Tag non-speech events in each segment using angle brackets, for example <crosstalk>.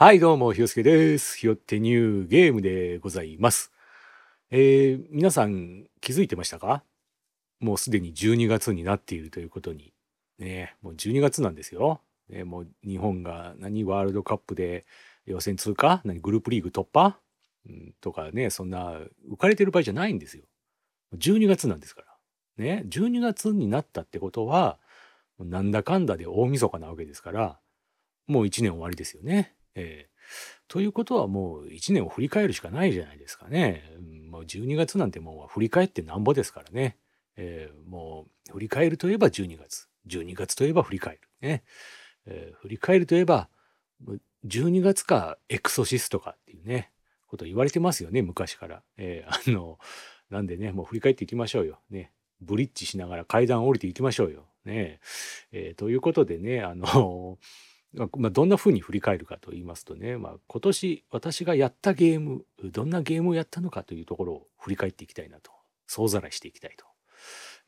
はい、どうも、ひよすけです。ひよってニューゲームでございます。えー、皆さん気づいてましたか？もうすでに12月になっているということに。ね、もう12月なんですよ。ね、もう日本が何ワールドカップで予選通過？何グループリーグ突破、うん、とかね、そんな浮かれてる場合じゃないんですよ。12月なんですから。ね、12月になったってことは、なんだかんだで大晦日なわけですから、もう1年終わりですよね。えーということはもう1年を振り返るしかないじゃないですかね。もう12月なんてもう振り返ってなんぼですからね。えーもう振り返るといえば12月。12月といえば振り返る。ね。えー振り返るといえば、12月かエクソシストかっていうね、こと言われてますよね、昔から。えーあの、なんでね、もう振り返っていきましょうよ。ね。ブリッジしながら階段を降りていきましょうよ。ね。えーということでね、あの、まあ、どんな風に振り返るかと言いますとね、まあ、今年私がやったゲームどんなゲームをやったのかというところを振り返っていきたいなと総ざらいしていきたいと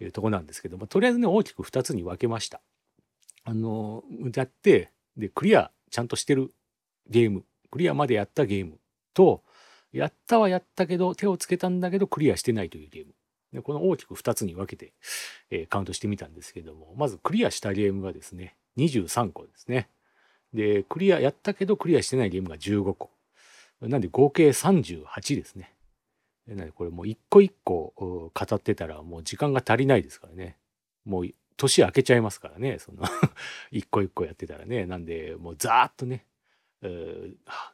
いうとこなんですけどもとりあえずね大きく2つに分けました。あのやってでクリアちゃんとしてるゲームクリアまでやったゲームとやったはやったけど手をつけたんだけどクリアしてないというゲームでこの大きく2つに分けて、えーカウントしてみたんですけどもまずクリアしたゲームがですね23個ですね。で、クリア、やったけどクリアしてないゲームが15個。なんで合計38ですね。なんでこれもう一個一個語ってたらもう時間が足りないですからね。もう年明けちゃいますからね。その <laughs> 一個一個やってたらね。なんでもうざーっとね、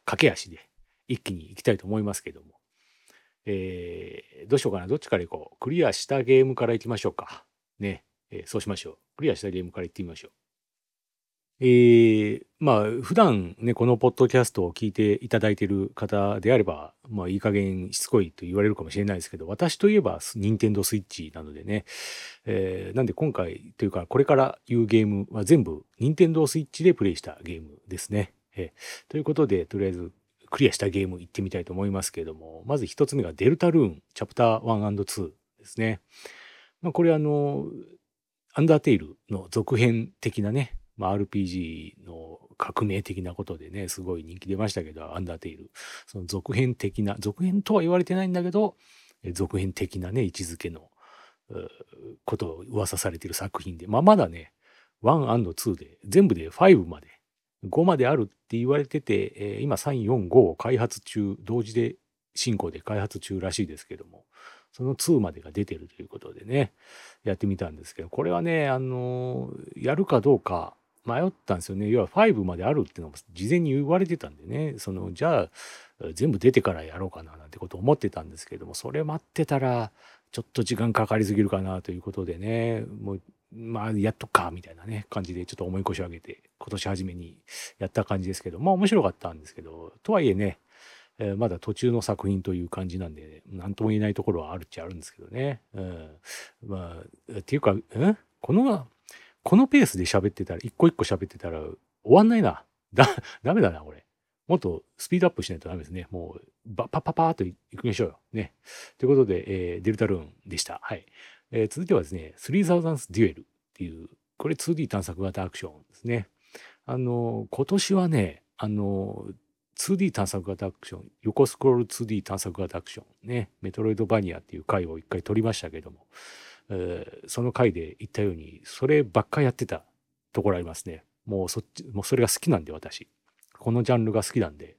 駆け足で一気に行きたいと思いますけども。えーどうしようかな。どっちから行こう。クリアしたゲームから行きましょうか。ね。えーそうしましょう。クリアしたゲームから行ってみましょう。えーまあ普段ねこのポッドキャストを聞いていただいている方であればまあいい加減しつこいと言われるかもしれないですけど私といえば任天堂スイッチなのでね、えーなんで今回というかこれから言うゲームは全部任天堂スイッチでプレイしたゲームですね。えーということでとりあえずクリアしたゲーム行ってみたいと思いますけれどもまず一つ目がデルタルーンチャプター 1&2 ですね。まあ、これあのアンダーテイルの続編的なねまあ、RPG の革命的なことでねすごい人気出ましたけどアンダーテイル。その続編的な続編とは言われてないんだけど続編的なね位置づけのことを噂されている作品で、まあ、まだね 1&2 で全部で5まで5まであるって言われてて、え今345を開発中同時で進行で開発中らしいですけどもその2までが出てるということでねやってみたんですけどこれはねあのやるかどうか迷ったんですよね。要は5まであるっていうのも事前に言われてたんでね。そのじゃあ全部出てからやろうかななんてことを思ってたんですけどもそれ待ってたらちょっと時間かかりすぎるかなということでね。もうまあやっとくかみたいなね感じでちょっと重い腰を上げて今年初めにやった感じですけどまあ面白かったんですけどとはいえねえーまだ途中の作品という感じなんで何とも言えないところはあるっちゃあるんですけどね。うん、まあっていうか、ん？このこのペースで喋ってたら一個一個喋ってたら終わんないな。だダメだなこれ。もっとスピードアップしないとダメですね。もうバパパパーといきましょうよ。ね。ということで、えーデルタルーンでした。はい。えー続いてはですね、3000th Duel っていう、これ 2D 探索型アクションですね。あの、今年はね、あの、2D 探索型アクション、横スクロール 2D 探索型アクションね、メトロイドバニアっていう回を一回取りましたけども、えーその回で言ったように、そればっかやってたところありますね。もうそっち、もうそれが好きなんで私。このジャンルが好きなんで、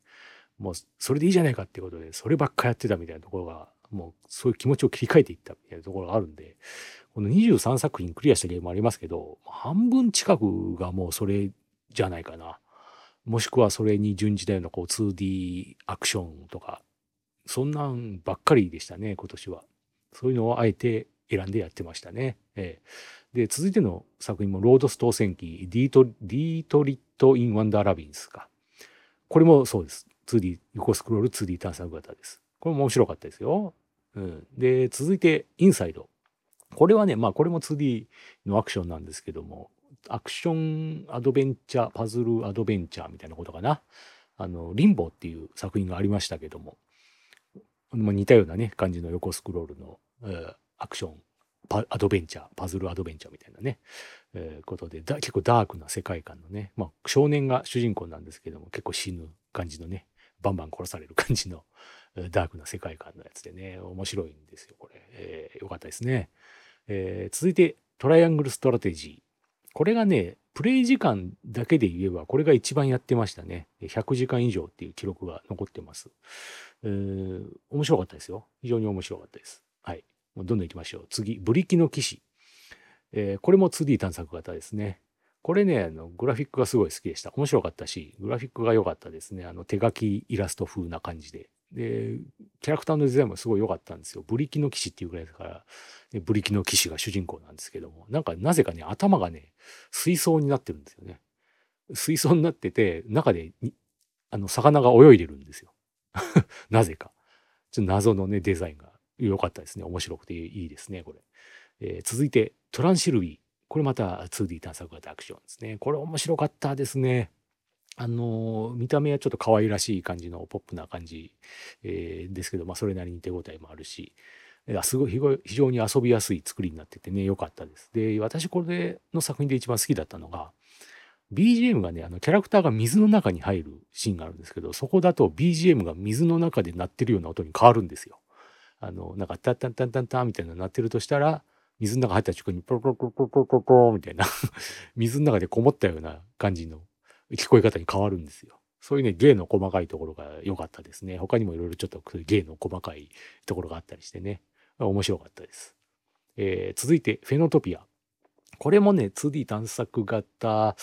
もうそれでいいじゃないかっていうことで、そればっかやってたみたいなところが、もうそういう気持ちを切り替えていったみたいなところがあるんで、この23作品クリアしたゲームもありますけど、半分近くがもうそれじゃないかな。もしくはそれに準じたようなこう 2D アクションとか、そんなんばっかりでしたね、今年は。そういうのをあえて選んでやってましたね。ええで、続いての作品も、ロードス島戦記、ディード、ディードリット・イン・ワンダー・ラビリンスか。これもそうです。2D、横スクロール 2D 探索型です。これも面白かったですよ。うん。で、続いて、インサイド。これはね、まあこれも 2D のアクションなんですけども、アクションアドベンチャー、パズルアドベンチャーみたいなことかな。あの、リンボーっていう作品がありましたけども、まあ、似たようなね、感じの横スクロールの、えーアクションアドベンチャー、パズルアドベンチャーみたいなね、えー、ことで、結構ダークな世界観のね、まあ少年が主人公なんですけども、結構死ぬ感じのね、バンバン殺される感じのダークな世界観のやつでね、面白いんですよ、これ。えー、よかったですね。えー、続いて、トライアングルストラテジー。これがね、プレイ時間だけで言えば、これが一番やってましたね。100時間以上っていう記録が残ってます。えー、面白かったですよ。非常に面白かったです。はい。どんどん行きましょう。次、ブリキの騎士。えー、これも 2D 探索型ですね。これね、あの、グラフィックがすごい好きでした。面白かったし、グラフィックが良かったですね。あの、手書きイラスト風な感じで。で、キャラクターのデザインもすごい良かったんですよ。ブリキの騎士っていうぐらいだから、ブリキの騎士が主人公なんですけども、なんかなぜかね、頭がね、水槽になってるんですよね。水槽になってて、中で、あの、魚が泳いでるんですよ。<laughs> なぜか。ちょっと謎のね、デザインが良かったですね。面白くていいですね、これ。えー、続いて、トランシルビー。これまた 2D 探索型アクションですね。これ面白かったですね。あの見た目はちょっと可愛らしい感じのポップな感じ、えー、ですけど、まあ、それなりに手応えもあるし、すごい非常に遊びやすい作りになっててね良かったです。で私これの作品で一番好きだったのが BGM がねあのキャラクターが水の中に入るシーンがあるんですけどそこだと BGM が水の中で鳴ってるような音に変わるんですよ。あのなんかタンタンタンタンタンみたいなの鳴ってるとしたら水の中入った瞬間にポロポロポロポロポロみたいな水の中でこもったような感じの聞こえ方に変わるんですよ。そういうね、芸の細かいところが良かったですね。他にもいろいろちょっと芸の細かいところがあったりしてね、面白かったです。えー、続いて、フェノトピア。これもね、2D 探索型、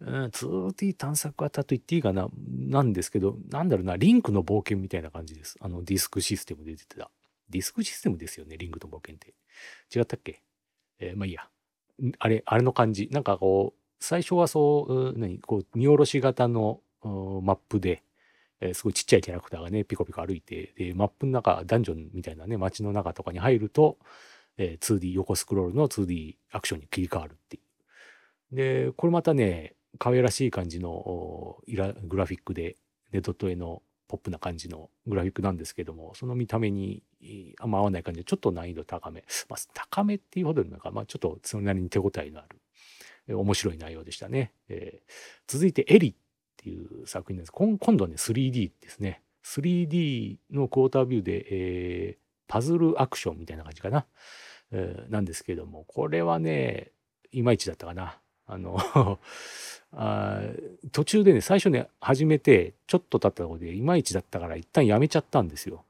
うん、2D 探索型と言っていいかな、なんですけど、なんだろうな、リンクの冒険みたいな感じです。あの、ディスクシステムで出てた。ディスクシステムですよね、リンクの冒険って。違ったっけ？えー、まあいいや。あれ、あれの感じ。なんかこう、最初はそう、何、こう、見下ろし型のマップで、えー、すごいちっちゃいキャラクターがね、ピコピコ歩いて、で、マップの中、ダンジョンみたいなね、街の中とかに入ると、えー、2D、横スクロールの 2D アクションに切り替わるっていう。で、これまたね、可愛らしい感じのイラグラフィックで、ネット絵のポップな感じのグラフィックなんですけども、その見た目にあんま合わない感じで、ちょっと難易度高め。まあ、高めっていうほどなんか、まあ、ちょっとそれなりに手応えのあるえ面白い内容でしたね。えー、続いてエリっていう作品です。今度はね 3D ですね。3D のクォータービューで、えー、パズルアクションみたいな感じかな、えー、なんですけどもこれはねいまいちだったかな。あの <laughs> あ途中でね最初ね始めてちょっと経ったところでいまいちだったから一旦やめちゃったんですよ。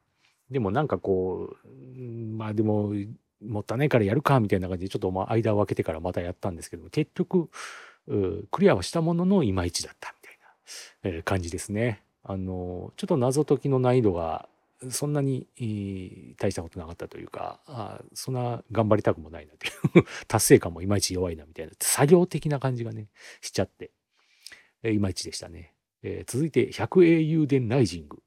でもなんかこうまあでももったいないからやるかみたいな感じでちょっと間を空けてからまたやったんですけど結局クリアはしたもののいまいちだったみたいな感じですね。あのちょっと謎解きの難易度がそんなに大したことなかったというかあそんな頑張りたくもないなっていう <laughs> 達成感もいまいち弱いなみたいな作業的な感じがねしちゃってえいまいちでしたね。えー、続いて100英雄伝ライジング。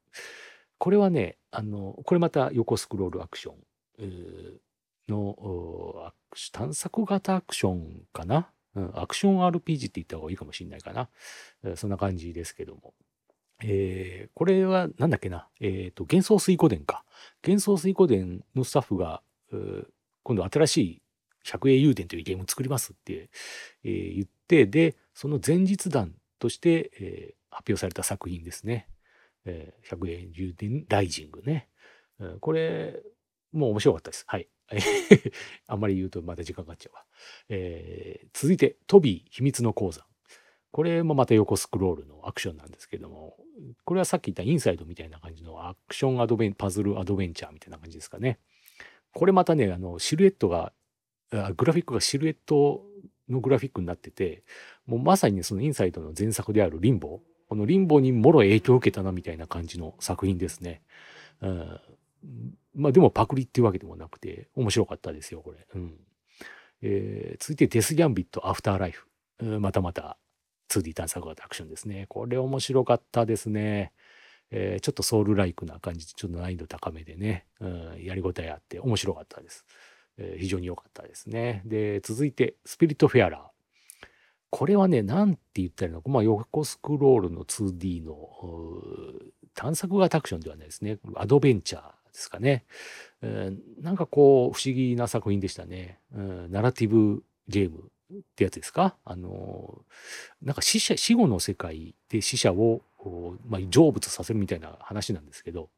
これはねあのこれまた横スクロールアクションの探索型アクションかな、うん、アクション RPG って言った方がいいかもしれないかな、そんな感じですけども。えー、これはなんだっけな、え、ー、と、幻想水湖伝か。幻想水湖伝のスタッフが、今度新しい百英雄伝というゲームを作りますって、えー、言って、で、その前日談として、えー、発表された作品ですね。えー、百英雄伝ライジングね。これ、もう面白かったです。はい。<laughs> あんまり言うとまた時間かかっちゃうわ。えー、続いて、トビー秘密の鉱山。これもまた横スクロールのアクションなんですけども、これはさっき言ったインサイドみたいな感じのアクションアドベン、パズルアドベンチャーみたいな感じですかね。これまたね、あの、シルエットが、グラフィックがシルエットのグラフィックになってて、もうまさに、そのインサイドの前作であるリンボこのリンボにもろ影響を受けたなみたいな感じの作品ですね。うんまあでもパクリっていうわけでもなくて、面白かったですよ、これ。うん。えー、続いてデスギャンビットアフターライフ。またまた 2D 探索型アクションですね。これ面白かったですね。えー、ちょっとソウルライクな感じで、ちょっと難易度高めでね、うん、やりごたえあって面白かったです。えー、非常に良かったですね。で、続いて、スピリットフェアラー。これはね、なんて言ったらいいのか、まあ、横スクロールの 2D の探索型アクションではないですね。アドベンチャーですかね。えー、なんかこう不思議な作品でしたね。うん、ナラティブゲームってやつですか？あのなんか死者死後の世界で死者を、まあ、成仏させるみたいな話なんですけど、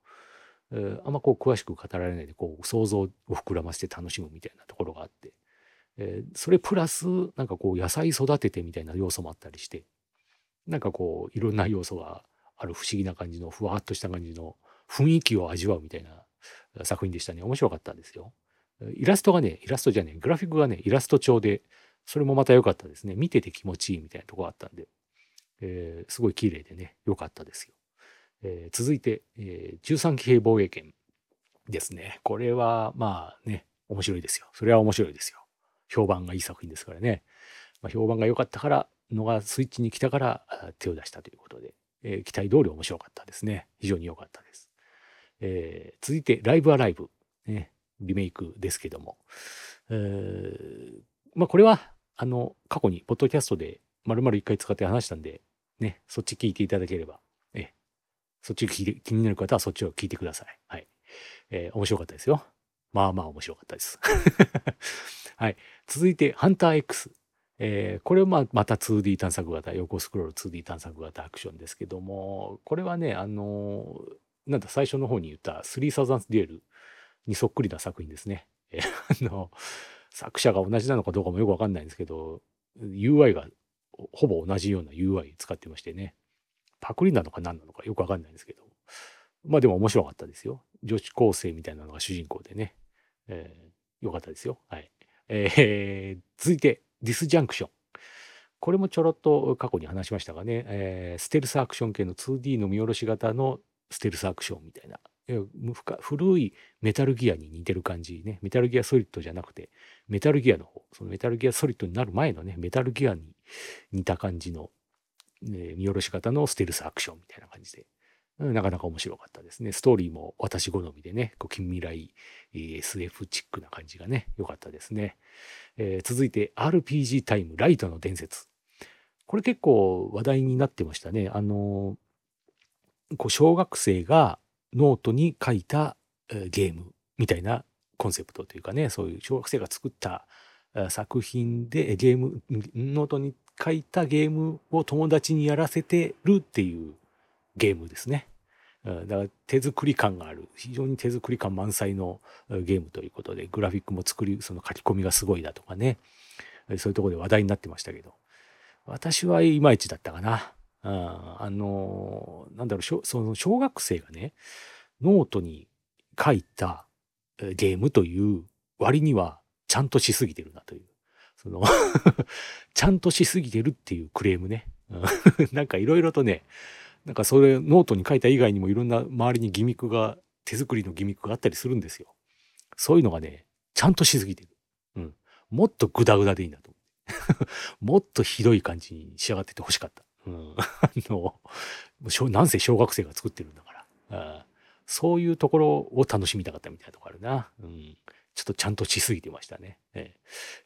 えー、あんまこう詳しく語られないでこう想像を膨らませて楽しむみたいなところがあって、えー、それプラスなんかこう野菜育ててみたいな要素もあったりしてなんかこういろんな要素がある不思議な感じのふわっとした感じの雰囲気を味わうみたいな作品でしたね面白かったんですよ。イラストがねイラストじゃねグラフィックがねイラスト調でそれもまた良かったですね見てて気持ちいいみたいなとこあったんで、えー、すごい綺麗でね良かったですよ。えー、続いて、えー、13騎兵防衛権ですね。これはまあね面白いですよ。それは面白いですよ。評判がいい作品ですからね。まあ、評判が良かったからのがスイッチに来たから手を出したということで、えー、期待通り面白かったですね。非常に良かったです。えー、続いて、ライブアライブ、ね、リメイクですけども、えー、まあこれは、あの、過去にポッドキャストで丸々一回使って話したんで、ね、そっち聞いていただければ、えそっち気になる方はそっちを聞いてください。はい。えー、面白かったですよ。まあまあ面白かったです。<laughs> はい。続いて、ハンター X。えー、これはまた 2D 探索型、横スクロール 2D 探索型アクションですけども、これはね、あのー、なんだ、最初の方に言った3サザンスデュエルにそっくりな作品ですね。えー、あの、作者が同じなのかどうかもよくわかんないんですけど、UI がほぼ同じような UI 使ってましてね。パクリなのか何なのかよくわかんないんですけど。まあでも面白かったですよ。女子高生みたいなのが主人公でね。えー、よかったですよ。はい。えー、続いて、ディスジャンクション。これもちょろっと過去に話しましたがね、えー、ステルスアクション系の 2D の見下ろし型のステルスアクションみたいな、古いメタルギアに似てる感じね、メタルギアソリッドじゃなくて、メタルギアの方、そのメタルギアソリッドになる前のね、メタルギアに似た感じの、ね、見下ろし型のステルスアクションみたいな感じで、なかなか面白かったですね。ストーリーも私好みでね、こう近未来 SF チックな感じがね、良かったですね。えー、続いて RPG タイムライトの伝説。これ結構話題になってましたね。あのこう小学生がノートに書いたゲームみたいなコンセプトというかね、そういう小学生が作った作品でゲーム、ノートに書いたゲームを友達にやらせてるっていうゲームですね。だから手作り感がある非常に手作り感満載のゲームということでグラフィックも作りその書き込みがすごいだとかねそういうところで話題になってましたけど私はいまいちだったかな。あのなんだろうその小学生がねノートに書いたゲームという割にはちゃんとしすぎてるなというその <laughs> ちゃんとしすぎてるっていうクレームね <laughs> なんかいろいろとねなんかそれノートに書いた以外にもいろんな周りにギミックが手作りのギミックがあったりするんですよ。そういうのがねちゃんとしすぎてる。うん。もっとグダグダでいいなと思って。<laughs> もっとひどい感じに仕上がっててほしかった。うん。あの、なんせ小学生が作ってるんだから。あそういうところを楽しみたかったみたいなとこあるな。うん。ちょっとちゃんとしすぎてましたね。え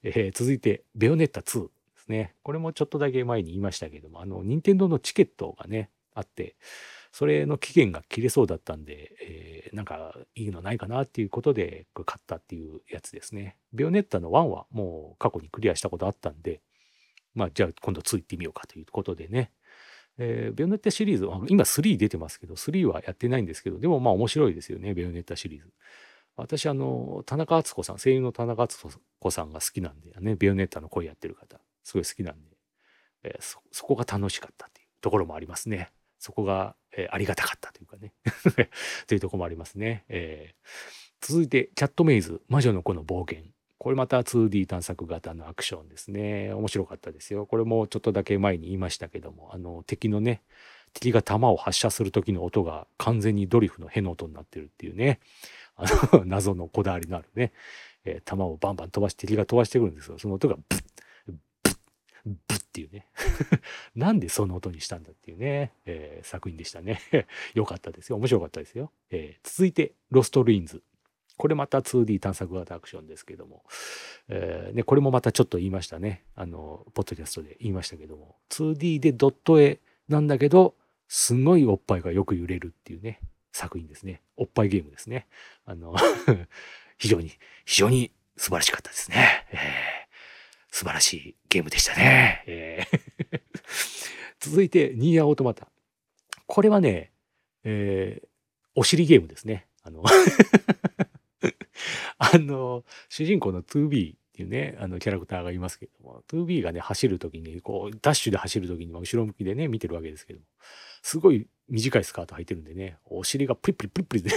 ー、えー、続いて、ベヨネッタ2ですね。これもちょっとだけ前に言いましたけども、あの、任天堂のチケットがね、あって、それの期限が切れそうだったんで、えー、なんかいいのないかなっていうことで買ったっていうやつですね。ビオネッタの1はもう過去にクリアしたことあったんで、まあじゃあ今度2行ってみようかということでね。えー、ビオネッタシリーズ、今3出てますけど、3はやってないんですけど、でもまあ面白いですよね、ビオネッタシリーズ。私、あの、田中敦子さん、声優の田中敦子さんが好きなんで、ね、ビオネッタの声やってる方、すごい好きなんで、えー、そ、そこが楽しかったっていうところもありますね。そこが、えー、ありがたかったというかね <laughs> というとこもありますね。えー、続いて、キャットメイズ、魔女の子の冒険。これまた 2D 探索型のアクションですね。面白かったですよ。これもちょっとだけ前に言いましたけども、あの、敵のね、敵が弾を発射する時の音が完全にドリフのヘの音になってるっていうね、あの <laughs> 謎のこだわりのあるね、えー、弾をバンバン飛ばして敵が飛ばしてくるんですよ。その音がブッブッっていうね <laughs> なんでその音にしたんだっていうね、えー、作品でしたね <laughs> よかったですよ。面白かったですよ。えー、続いて、ロストルインズ。これまた 2D 探索型アクションですけども、えー、ね、これもまたちょっと言いましたね。あの、ポッドキャストで言いましたけども、2D でドット絵なんだけど、すごいおっぱいがよく揺れるっていうね、作品ですね。おっぱいゲームですね。あの <laughs> 非常に、非常に素晴らしかったですね。えー、素晴らしいゲームでしたね。えー <laughs> 続いて、ニーヤオートマタ。これはね、えー、お尻ゲームですね。あの <laughs> あの、主人公の 2B っていうね、あの、キャラクターがいますけども、2B がね、走るときに、こう、ダッシュで走るときに、後ろ向きでね、見てるわけですけども、すごい短いスカート履いてるんでね、お尻がプリプリプリプリで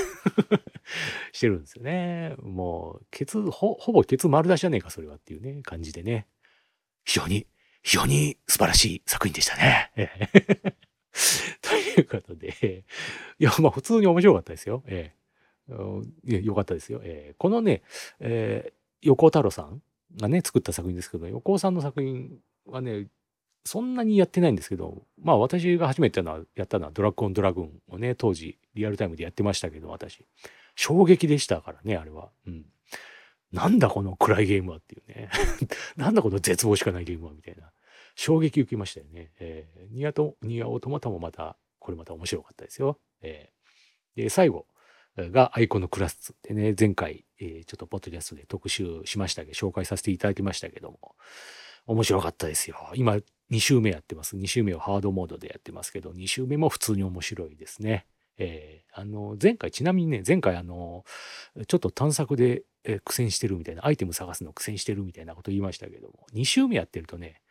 <laughs> してるんですよね。もう、ケツ、ほ、ほぼケツ丸出しじゃねえか、それはっていうね、感じでね。非常に、非常に素晴らしい作品でしたね。<laughs> ということで、いや、まあ普通に面白かったですよ。ええ。よかったですよ。えー、このね、えー、横尾太郎さんがね、作った作品ですけど、横尾さんの作品はね、そんなにやってないんですけど、まあ私が初めてのやったのはドラッグオンドラグーンをね、当時リアルタイムでやってましたけど、私。衝撃でしたからね、あれは。うん。なんだこの暗いゲームはっていうね。<laughs> なんだこの絶望しかないゲームはみたいな。衝撃受けましたよね。えー、ニアと、ニアオートマタもまた、これまた面白かったですよ。えー、で、最後がアイコンのクラスってね、前回、ちょっとポッドキャストで特集しましたけど、紹介させていただきましたけども、面白かったですよ。今、2週目やってます。2週目をハードモードでやってますけど、2週目も普通に面白いですね。えー、あの、前回、ちなみにね、前回あの、ちょっと探索で、苦戦してるみたいな、アイテム探すの苦戦してるみたいなこと言いましたけども、2週目やってるとね、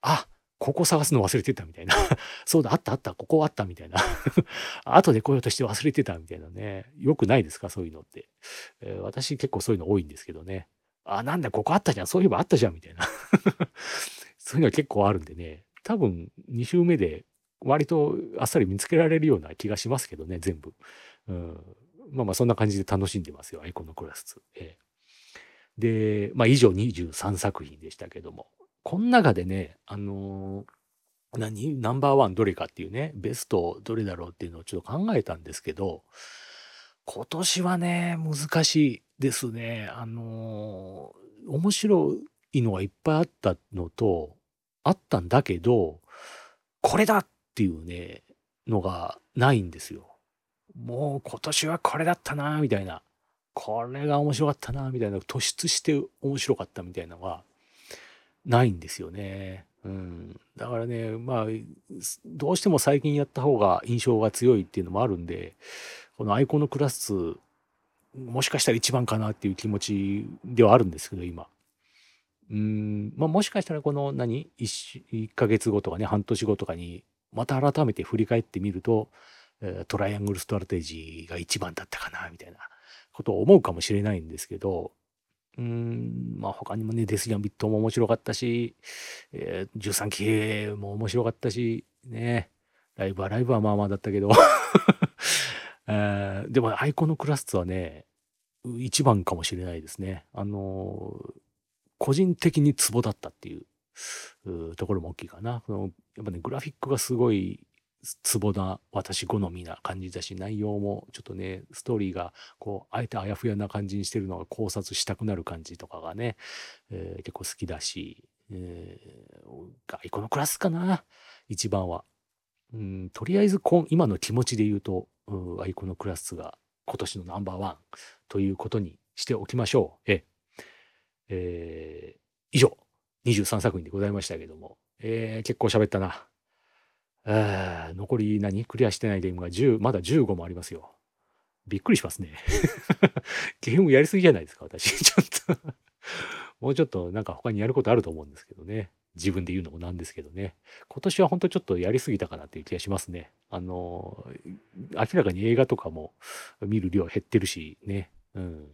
あ、ここ探すの忘れてたみたいな。<laughs> そうだ、あったあった、ここあったみたいな。<laughs> 後で来ようとして忘れてたみたいなね。よくないですか？そういうのって、えー、私結構そういうの多いんですけどね。あ、なんだ、ここあったじゃん。そういえばあったじゃん。みたいな。<laughs> そういうのは結構あるんでね。多分2週目で割とあっさり見つけられるような気がしますけどね、全部。うん、まあまあそんな感じで楽しんでますよ、アイコンのクラス。えー、で、まあ以上23作品でしたけども。この中でね、あのー、何？ナンバーワンどれかっていうね、ベストどれだろうっていうのをちょっと考えたんですけど、今年はね、難しいですね。あのー、面白いのがいっぱいあったのと、あったんだけど、これだっていうね、のがないんですよ。もう今年はこれだったなみたいな。これが面白かったなみたいな。突出して面白かったみたいなのがないんですよね。うん。だからね、まあ、どうしても最近やった方が印象が強いっていうのもあるんで、このアイコンのクラス、もしかしたら一番かなっていう気持ちではあるんですけど、今。うん、まあもしかしたらこの何？1, 1ヶ月後とかね、半年後とかに、また改めて振り返ってみると、トライアングルストラテジーが一番だったかな、みたいなことを思うかもしれないんですけど、うん、まあ他にもね、デスギャンビットも面白かったし、えー、13機も面白かったし、ね、ライブはライブはまあまあだったけど、<laughs> えー、でもアイコノクラスツはね、一番かもしれないですね。あのー、個人的にツボだったっていうところも大きいかな。やっぱね、グラフィックがすごいツボな私好みな感じだし内容もちょっとねストーリーがこうあえてあやふやな感じにしてるのが考察したくなる感じとかがね、えー、結構好きだし、えー、イコのクラスかな一番は。うん、とりあえず今の気持ちで言うと、うん、アイコノクラスツが今年のナンバーワンということにしておきましょう。ええー、以上23作品でございましたけども、えー、結構喋ったな。え残り何？クリアしてないゲームが10、まだ15もありますよ。びっくりしますね。<laughs> ゲームやりすぎじゃないですか、私。<laughs> ちょっともうちょっとなんか他にやることあると思うんですけどね。自分で言うのもなんですけどね。今年は本当ちょっとやりすぎたかなっていう気がしますね。あの、明らかに映画とかも見る量減ってるしね。うん。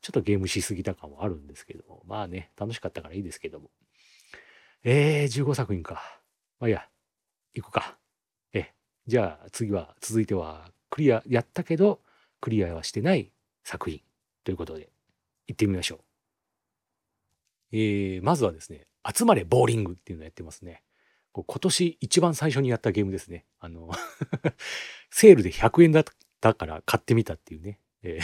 ちょっとゲームしすぎた感もあるんですけども。まあね、楽しかったからいいですけども。えー、15作品か。まあいいや、行くか。え、じゃあ次は、続いては、クリア、やったけど、クリアはしてない作品ということで、行ってみましょう。えー、まずはですね、集まれボーリングっていうのをやってますね。今年一番最初にやったゲームですね。あの <laughs> セールで100円だったから買ってみたっていうね。え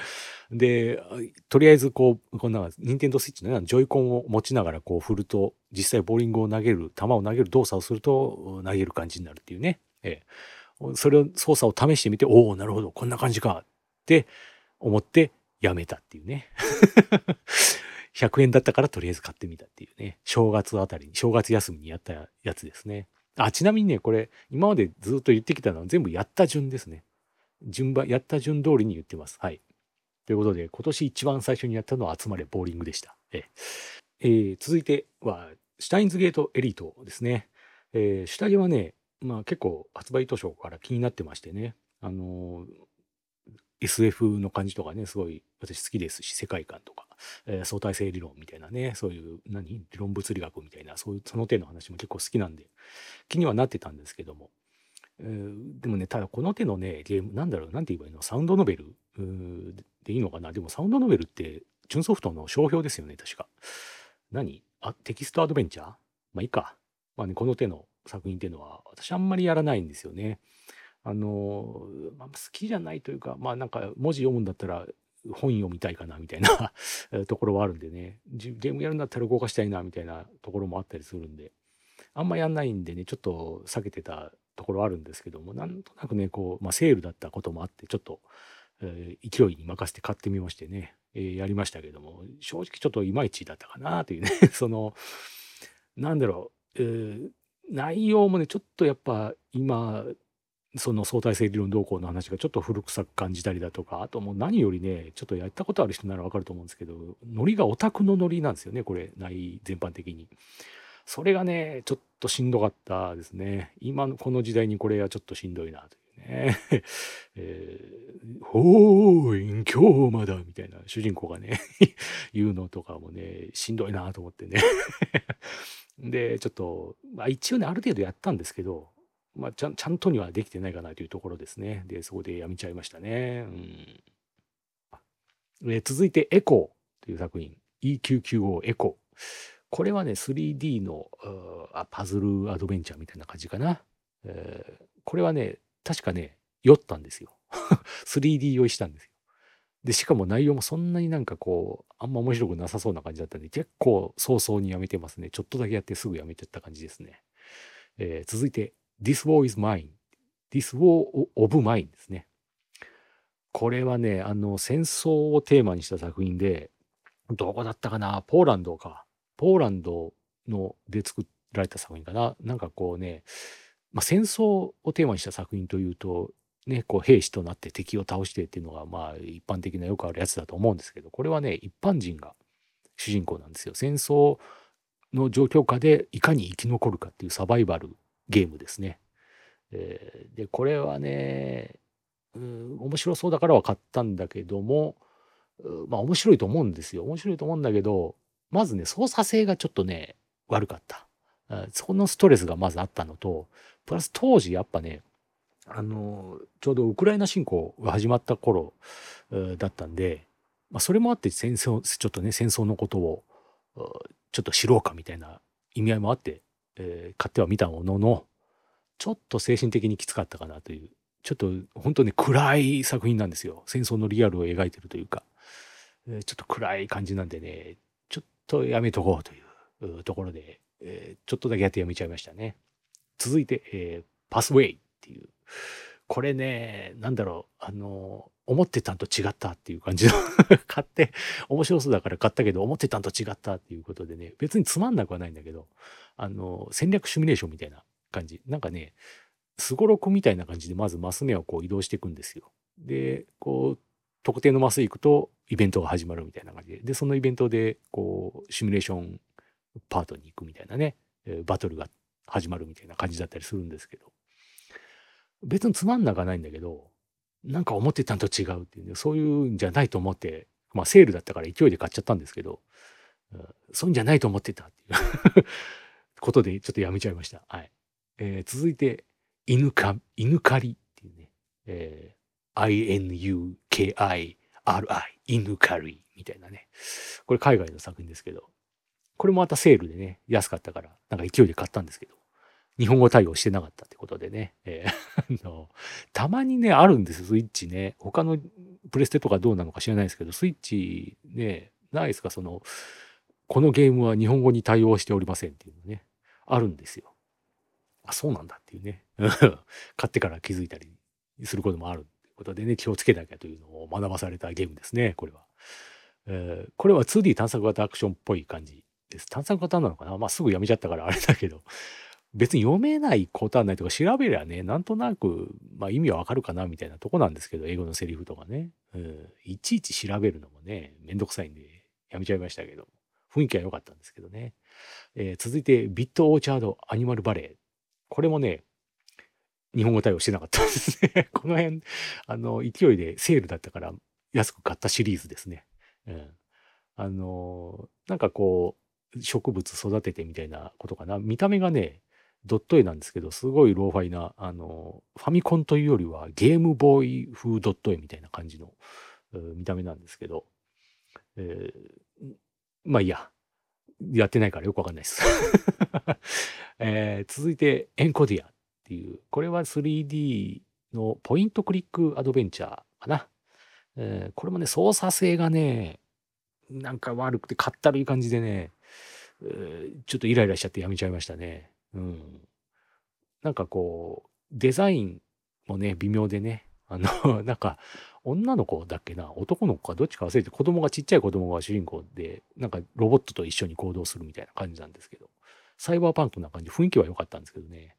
<laughs> で、とりあえずこう、こんな、ニンテンドスイッチのようなジョイコンを持ちながらこう振ると、実際ボーリングを投げる、球を投げる動作をすると投げる感じになるっていうね。えー、それを操作を試してみて、おお、なるほど、こんな感じかって思ってやめたっていうね。<laughs> 100円だったからとりあえず買ってみたっていうね。正月あたりに、正月休みにやったやつですね。あ、ちなみにね、これ、今までずっと言ってきたのは全部やった順ですね。順番、やった順通りに言ってます。はい。ということで、今年一番最初にやったのは集まれボーリングでした。ええー、続いては、シュタインズゲートエリートですね。えー、下着はね、まあ結構発売当初から気になってましてね。あのー、SF の感じとかね、すごい私好きですし、世界観とか、えー、相対性理論みたいなね、そういう、何？理論物理学みたいな、そういう、その手の話も結構好きなんで、気にはなってたんですけども。えー、でもね、ただこの手のね、ゲーム、なんだろう、なんて言えばいいの？サウンドノベル？でいいのかな？でもサウンドノベルって、チュンソフトの商標ですよね、確か。何？あ、テキストアドベンチャー？まあいいか。まあね、この手の作品っていうのは、私あんまりやらないんですよね。あの、まあ、好きじゃないというか、まあなんか文字読むんだったら本読みたいかなみたいな <laughs> ところはあるんでね、ゲームやるんだったら動かしたいなみたいなところもあったりするんで、あんまやんないんでね、ちょっと避けてたところあるんですけども、なんとなくね、こう、まあセールだったこともあって、ちょっと、えー、勢いに任せて買ってみましてね、えー、やりましたけども、正直ちょっといまいちだったかなというね、<laughs> その、なんだろう、えー、内容もね、ちょっとやっぱ今、その相対性理論動向の話がちょっと古臭く感じたりだとか、あともう何よりね、ちょっとやったことある人ならわかると思うんですけど、ノリがオタクのノリなんですよね、これ、内全般的に。それがね、ちょっとしんどかったですね。今のこの時代にこれはちょっとしんどいなというね。<laughs> えー、ほーいん、今日まだみたいな主人公がね <laughs> 言うのとかもね、しんどいなと思ってね <laughs> で、ちょっと、まあ一応ね、ある程度やったんですけど、まあちゃん、ちゃんとにはできてないかなというところですね。で、そこでやめちゃいましたね。うん、え続いて、エコーという作品。EQQO エコー。これはね、3D のあパズルアドベンチャーみたいな感じかな。えー、これはね、確かね、酔ったんですよ。<laughs> 3D 酔いしたんですよ。で、しかも内容もそんなになんかこう、あんま面白くなさそうな感じだったんで、結構早々にやめてますね。ちょっとだけやってすぐやめてった感じですね。えー、続いて、This War is Mine。This War of Mine ですね。これはね、あの、戦争をテーマにした作品で、どこだったかな？ポーランドか。ポーランドので作られた作品かな。なんかこうね、まあ、戦争をテーマにした作品というと、ね、こう兵士となって敵を倒してっていうのがまあ一般的なよくあるやつだと思うんですけどこれはね一般人が主人公なんですよ戦争の状況下でいかに生き残るかっていうサバイバルゲームですね。えー、でこれはねうん面白そうだからは買ったんだけどもまあ面白いと思うんですよ面白いと思うんだけどまずね操作性がちょっとね悪かった。そこのストレスがまずあったのとプラス当時やっぱねあの、ちょうどウクライナ侵攻が始まった頃だったんで、まあ、それもあって戦争、ちょっとね、戦争のことをちょっと知ろうかみたいな意味合いもあって、えー、買ってはみたものの、ちょっと精神的にきつかったかなという、ちょっと本当に暗い作品なんですよ。戦争のリアルを描いてるというか、えー、ちょっと暗い感じなんでね、とやめとこうというところで、えー、ちょっとだけやってやめちゃいましたね。続いて、えー、パスウェイっていうこれね、なんだろう、あの、思ってたんと違ったっていう感じの買って、面白そうだから買ったけど、思ってたんと違ったっていうことでね、別につまんなくはないんだけど、あの、戦略シミュレーションみたいな感じ。なんかね、すごろくみたいな感じで、まずマス目をこう移動していくんですよ。で、こう、特定のマス行くと、イベントが始まるみたいな感じで、で、そのイベントで、こう、シミュレーションパートに行くみたいなね、バトルが始まるみたいな感じだったりするんですけど、別につまんなくはないんだけど、なんか思ってたんと違うっていうね、そういうんじゃないと思って、まあセールだったから勢いで買っちゃったんですけど、うん、そういうんじゃないと思ってたっていう <laughs> ことでちょっとやめちゃいました。はい。えー、続いて、犬か、犬狩りっていうね、えー、KI、RI、犬狩りみたいなね。これ海外の作品ですけど、これもまたセールでね、安かったから、なんか勢いで買ったんですけど、日本語対応してなかったってことでね。えー、<laughs> のたまにね、あるんですよ、スイッチね。他のプレステとかどうなのか知らないですけど、スイッチね、ないですか、その、このゲームは日本語に対応しておりませんっていうのね、あるんですよ。あ、そうなんだっていうね。<laughs> 買ってから気づいたりすることもあることでね、気をつけなきゃというのを学ばされたゲームですね、これは。えー、これは 2D 探索型アクションっぽい感じです。探索型なのかな？まあすぐやめちゃったからあれだけど、別に読めないことはないとか調べりゃね、なんとなく、まあ意味はわかるかなみたいなとこなんですけど、英語のセリフとかね。うん、いちいち調べるのもね、めんどくさいんでやめちゃいましたけど、雰囲気は良かったんですけどね。えー、続いて、ビットオーチャードアニマルバレー。これもね、日本語対応してなかったですね。<laughs> この辺、あの、勢いでセールだったから安く買ったシリーズですね。うん。あの、なんかこう、植物育ててみたいなことかな。見た目がね、ドット絵なんですけど、すごいローファイな、あの、ファミコンというよりはゲームボーイ風ドット絵みたいな感じの見た目なんですけど、えー、まあいいや。やってないからよくわかんないです。<laughs> えー、続いて、エンコディアっていう、これは 3D のポイントクリックアドベンチャーかな。えー、これもね、操作性がね、なんか悪くてかったるい感じでね、えー、ちょっとイライラしちゃってやめちゃいましたね。うん。なんかこう、デザインもね、微妙でね、あの、<laughs> なんか、女の子だっけな、男の子かどっちか忘れて、子供がちっちゃい子供が主人公で、なんかロボットと一緒に行動するみたいな感じなんですけど、サイバーパンクな感じ、雰囲気は良かったんですけどね、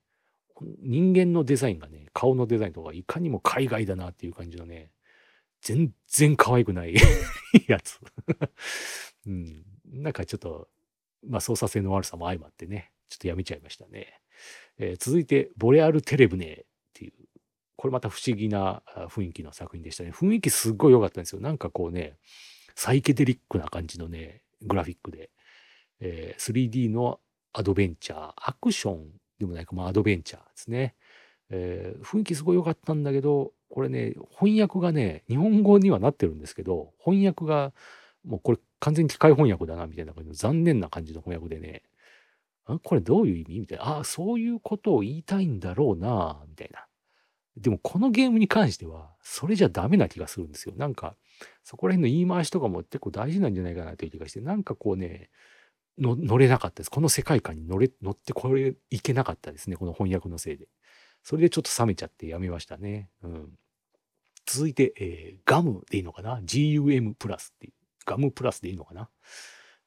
人間のデザインがね、顔のデザインとかいかにも海外だなっていう感じのね、全然可愛くない <laughs> やつ <laughs> うん。なんかちょっと、まあ操作性の悪さも相まってね、ちょっとやめちゃいましたね。えー、続いて、ボレアルテレブネっていう、これまた不思議な雰囲気の作品でしたね。雰囲気すっごい良かったんですよ。なんかこうね、サイケデリックな感じのね、グラフィックで、えー、3D のアドベンチャー、アクションでもないか、まあアドベンチャーですね。えー、雰囲気すごい良かったんだけど、これね、翻訳がね、日本語にはなってるんですけど、翻訳が、もうこれ完全に機械翻訳だな、みたいな感じの残念な感じの翻訳でね、あこれどういう意味？みたいな。ああ、そういうことを言いたいんだろうな、みたいな。でもこのゲームに関しては、それじゃダメな気がするんですよ。なんか、そこら辺の言い回しとかも結構大事なんじゃないかなという気がして、なんかこうね、乗れなかったです。この世界観に乗れ、乗ってこれいけなかったですね。この翻訳のせいで。それでちょっと冷めちゃってやめましたね。うん。続いて、えー、ガムでいいのかな ?GUM プラスっていう。ガムプラスでいいのかな？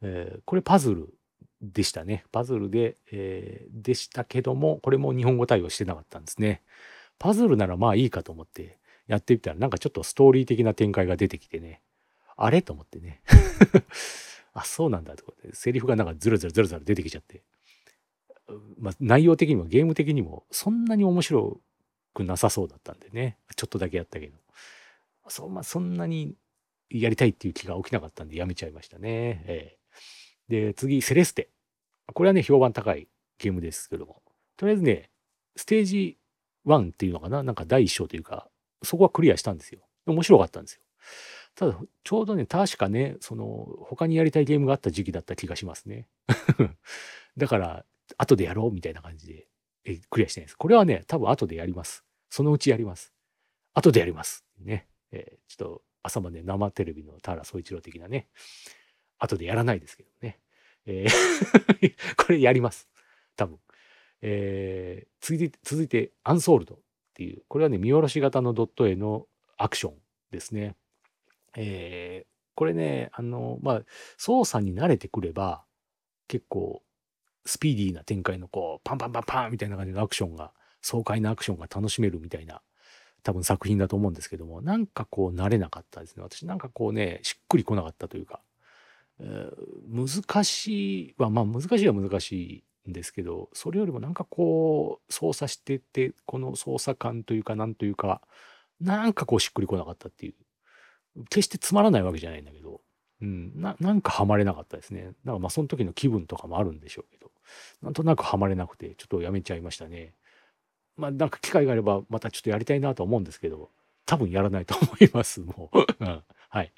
えー、これパズルでしたね。パズルで、えー、でしたけども、これも日本語対応してなかったんですね。パズルならまあいいかと思ってやってみたら、なんかちょっとストーリー的な展開が出てきてね、あれ？と思ってね。あ、そうなんだとかって、セリフがなんかずるずるずるずる出てきちゃって。まあ、内容的にもゲーム的にもそんなに面白くなさそうだったんでね。ちょっとだけやったけど。そ,、まあ、そんなにやりたいっていう気が起きなかったんでやめちゃいましたね。えー、で、次、セレステ。これはね、評判高いゲームですけども。とりあえずね、ステージ1っていうのかな？なんか第一章というか、そこはクリアしたんですよ。面白かったんですよ。ただ、ちょうどね、確かね、その、他にやりたいゲームがあった時期だった気がしますね。<laughs> だから、後でやろうみたいな感じで、えクリアしてないです。これはね、多分後でやります。そのうちやります。後でやります。ね。えー、ちょっと、朝まで生テレビの田原総一郎的なね、後でやらないですけどね。えー <laughs> これやります。多分。えー、続いて、続いて、アンソールドっていう、これはね、見下ろし型のドット絵のアクションですね。えー、これね、あの、まあ、操作に慣れてくれば、結構、スピーディーな展開のこう、パンパンパンパンみたいな感じのアクションが、爽快なアクションが楽しめるみたいな、多分作品だと思うんですけども、なんかこう、慣れなかったですね。私なんかこうね、しっくりこなかったというか、えー、難しいは、まあ難しいは難しいんですけどそれよりもなんかこう操作しててこの操作感というかなんというかなんかこうしっくりこなかったっていう決してつまらないわけじゃないんだけど、うん、ななんかハマれなかったですね。だからまあその時の気分とかもあるんでしょうけどなんとなくハマれなくてちょっとやめちゃいましたね。まあなんか機会があればまたちょっとやりたいなと思うんですけど多分やらないと思いますもう、<laughs> はい、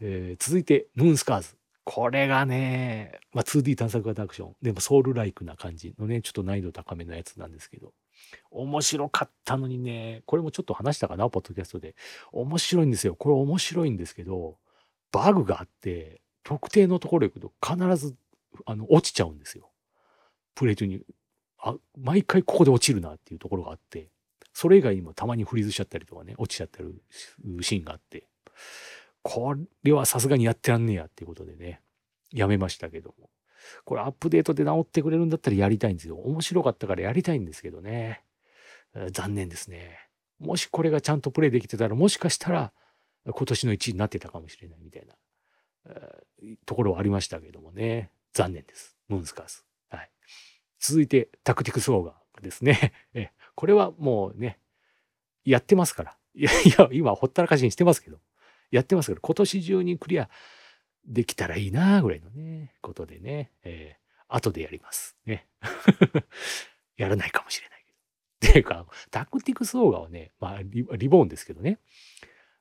えー、続いてムーンスカーズ。これがね、まあ、2D 探索型アクション。でもソウルライクな感じのね、ちょっと難易度高めのやつなんですけど。面白かったのにね、これもちょっと話したかな、ポッドキャストで。面白いんですよ。これ面白いんですけど、バグがあって、特定のところ行くと必ず、あの、落ちちゃうんですよ。プレートに。あ毎回ここで落ちるなっていうところがあってそれ以外にもたまにフリーズしちゃったりとかね落ちちゃってるシーンがあってこれはさすがにやってらんねえやっていうことでねやめましたけどもこれアップデートで直ってくれるんだったらやりたいんですよ面白かったからやりたいんですけどね残念ですねもしこれがちゃんとプレイできてたらもしかしたら今年の1位になってたかもしれないみたいなところはありましたけどもね。残念です。ムーンスカース。はい。続いて、タクティクスオーガですね。<laughs> え、これはもうね、やってますから。いや、いや、今ほったらかしにしてますけど、やってますから、今年中にクリアできたらいいなぐらいのね、ことでね、えー、後でやります。ね。<laughs> やらないかもしれないけど。っていうか、タクティクスオーガはね、まあリ、リボーンですけどね、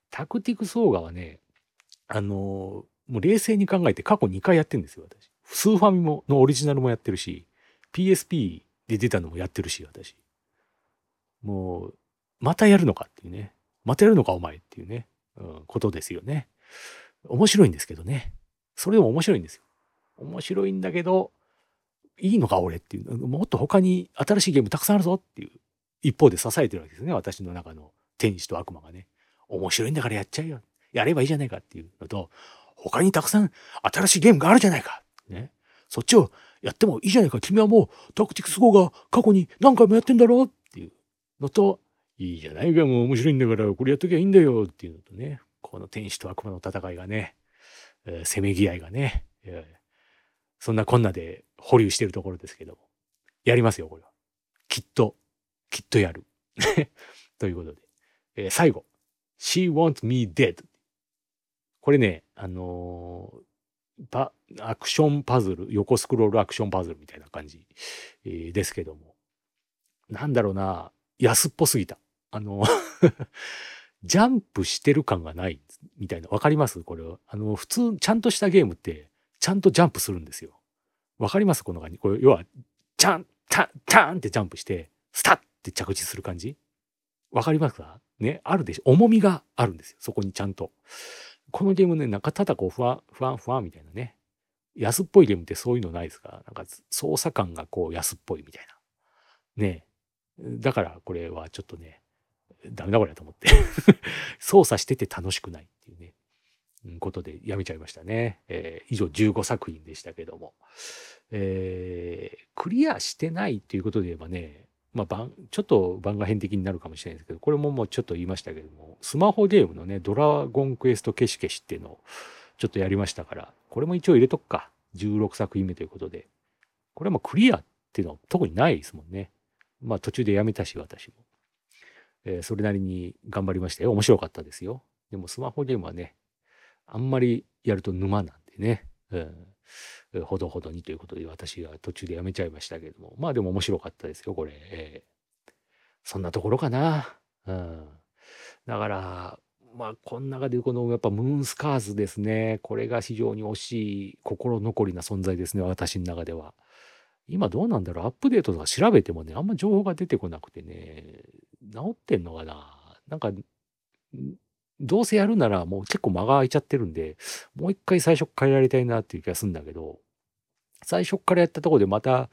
タクティクスオーガはね、あのもう冷静に考えて過去2回やってるんですよ、私。スーファミものオリジナルもやってるし、PSP で出たのもやってるし、私。もう、またやるのかっていうね。またやるのかお前っていうね、うん、ことですよね。面白いんですけどね。それでも面白いんですよ。面白いんだけど、いいのか俺っていう。もっと他に新しいゲームたくさんあるぞっていう。一方で支えてるわけですね。私の中の天使と悪魔がね。面白いんだからやっちゃうよ。やればいいじゃないかっていうのと、他にたくさん新しいゲームがあるじゃないか。ね。そっちをやってもいいじゃないか。君はもうタクティクス5が過去に何回もやってんだろうっていうのと、いいじゃないか。もう面白いんだから、これやっときゃいいんだよっていうのとね。この天使と悪魔の戦いがね、せめぎ合いがね、そんなこんなで保留してるところですけども。やりますよ、これは。きっと、きっとやる。<laughs> ということで。えー、最後。She wants me dead. これね、あのー、アクションパズル、横スクロールアクションパズルみたいな感じ、えー、ですけども。なんだろうな、安っぽすぎた。あのジャンプしてる感がないみたいな。わかります？これは。あの、普通、ちゃんとしたゲームって、ちゃんとジャンプするんですよ。わかります？この感じ。これ、要は、チャン、タン、タンってジャンプして、スタッって着地する感じ？わかりますか？ね、あるでしょ。重みがあるんですよ。そこにちゃんと。このゲームね、なんかただこう、ふわ、ふわふわみたいなね。安っぽいゲームってそういうのないですか？なんか操作感がこう安っぽいみたいな。ねだからこれはちょっとね、ダメだこれと思って <laughs> 操作してて楽しくないっていうね、ことでやめちゃいましたね。えー、以上15作品でしたけども。えー、クリアしてないっていうことで言えばね、まあ、ちょっと番外編的になるかもしれないですけど、これももうちょっと言いましたけども、スマホゲームのね、ドラゴンクエスト消し消しっていうのをちょっとやりましたから、これも一応入れとくか。16作品目ということで。これはもうクリアっていうのは特にないですもんね。まあ途中でやめたし、私も。えー、それなりに頑張りましたよ。面白かったですよ。でもスマホゲームはね、あんまりやると沼なんでね。うん。ほどほどにということで私は途中でやめちゃいましたけども。まあでも面白かったですよこれ、えー、そんなところかな。うん。だからまあこの中でこのやっぱムーンスカーズですね。これが非常に惜しい心残りな存在ですね私の中では。今どうなんだろう。アップデートとか調べてもねあんま情報が出てこなくてね。治ってんのかな？なんかどうせやるならもう結構間が空いちゃってるんで、もう一回最初からやりたいなっていう気がするんだけど、最初からやったとこでまた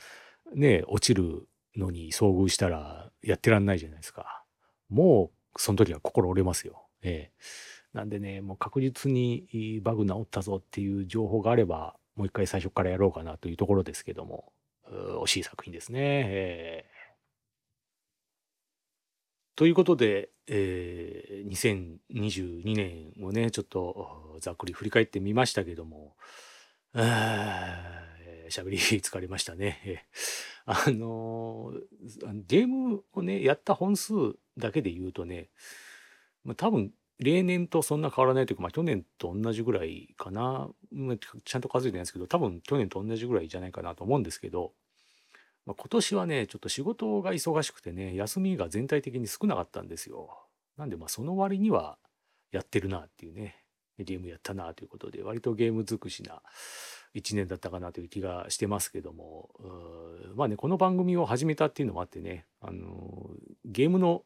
ね、落ちるのに遭遇したらやってらんないじゃないですか。もうその時は心折れますよ。ええ。なんでね、もう確実にバグ治ったぞっていう情報があれば、もう一回最初からやろうかなというところですけども、惜しい作品ですね。ええということで、えー、2022年をね、ちょっとざっくり振り返ってみましたけども、喋り <laughs> 疲れましたね。あの、ゲームをね、やった本数だけで言うとね、ま、多分例年とそんな変わらないというか、まあ、去年と同じぐらいかな、ちゃんと数えてないですけど多分去年と同じぐらいじゃないかなと思うんですけどまあ、今年はね、ちょっと仕事が忙しくてね、休みが全体的に少なかったんですよ。なんでまあその割にはやってるなっていうね、ゲームやったなということで、割とゲーム尽くしな一年だったかなという気がしてますけども、まあね、この番組を始めたっていうのもあってね、あのゲームの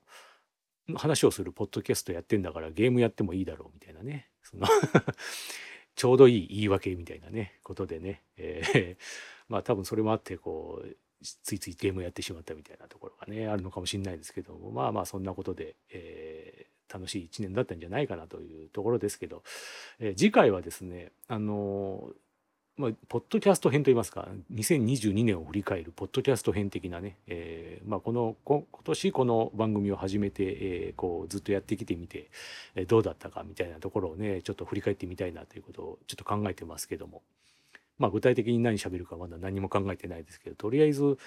話をするポッドキャストやってんだからゲームやってもいいだろうみたいなね、その <laughs> ちょうどいい言い訳みたいなね、ことでね、えー、まあ多分それもあって、こう、ついついゲームをやってしまったみたいなところがねあるのかもしれないですけどもまあまあそんなことで、えー、楽しい一年だったんじゃないかなというところですけど、えー、次回はですねあのまあ、ポッドキャスト編といいますか2022年を振り返るポッドキャスト編的なね、えーまあ、この今年この番組を始めて、えー、こうずっとやってきてみて、え、どうだったかみたいなところをねちょっと振り返ってみたいなということをちょっと考えてますけども、まあ、具体的に何喋るかまだ何も考えてないですけどとりあえず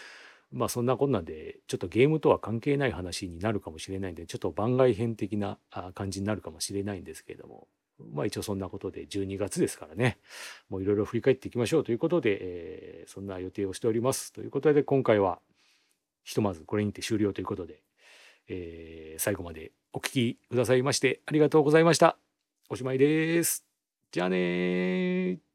まあそんなこんなんでちょっとゲームとは関係ない話になるかもしれないんでちょっと番外編的な感じになるかもしれないんですけれどもまあ一応そんなことで12月ですからね、もういろいろ振り返っていきましょうということで、えー、そんな予定をしております。ということで今回はひとまずこれにて終了ということで、えー、最後までお聴きくださいましてありがとうございました。おしまいです。じゃあね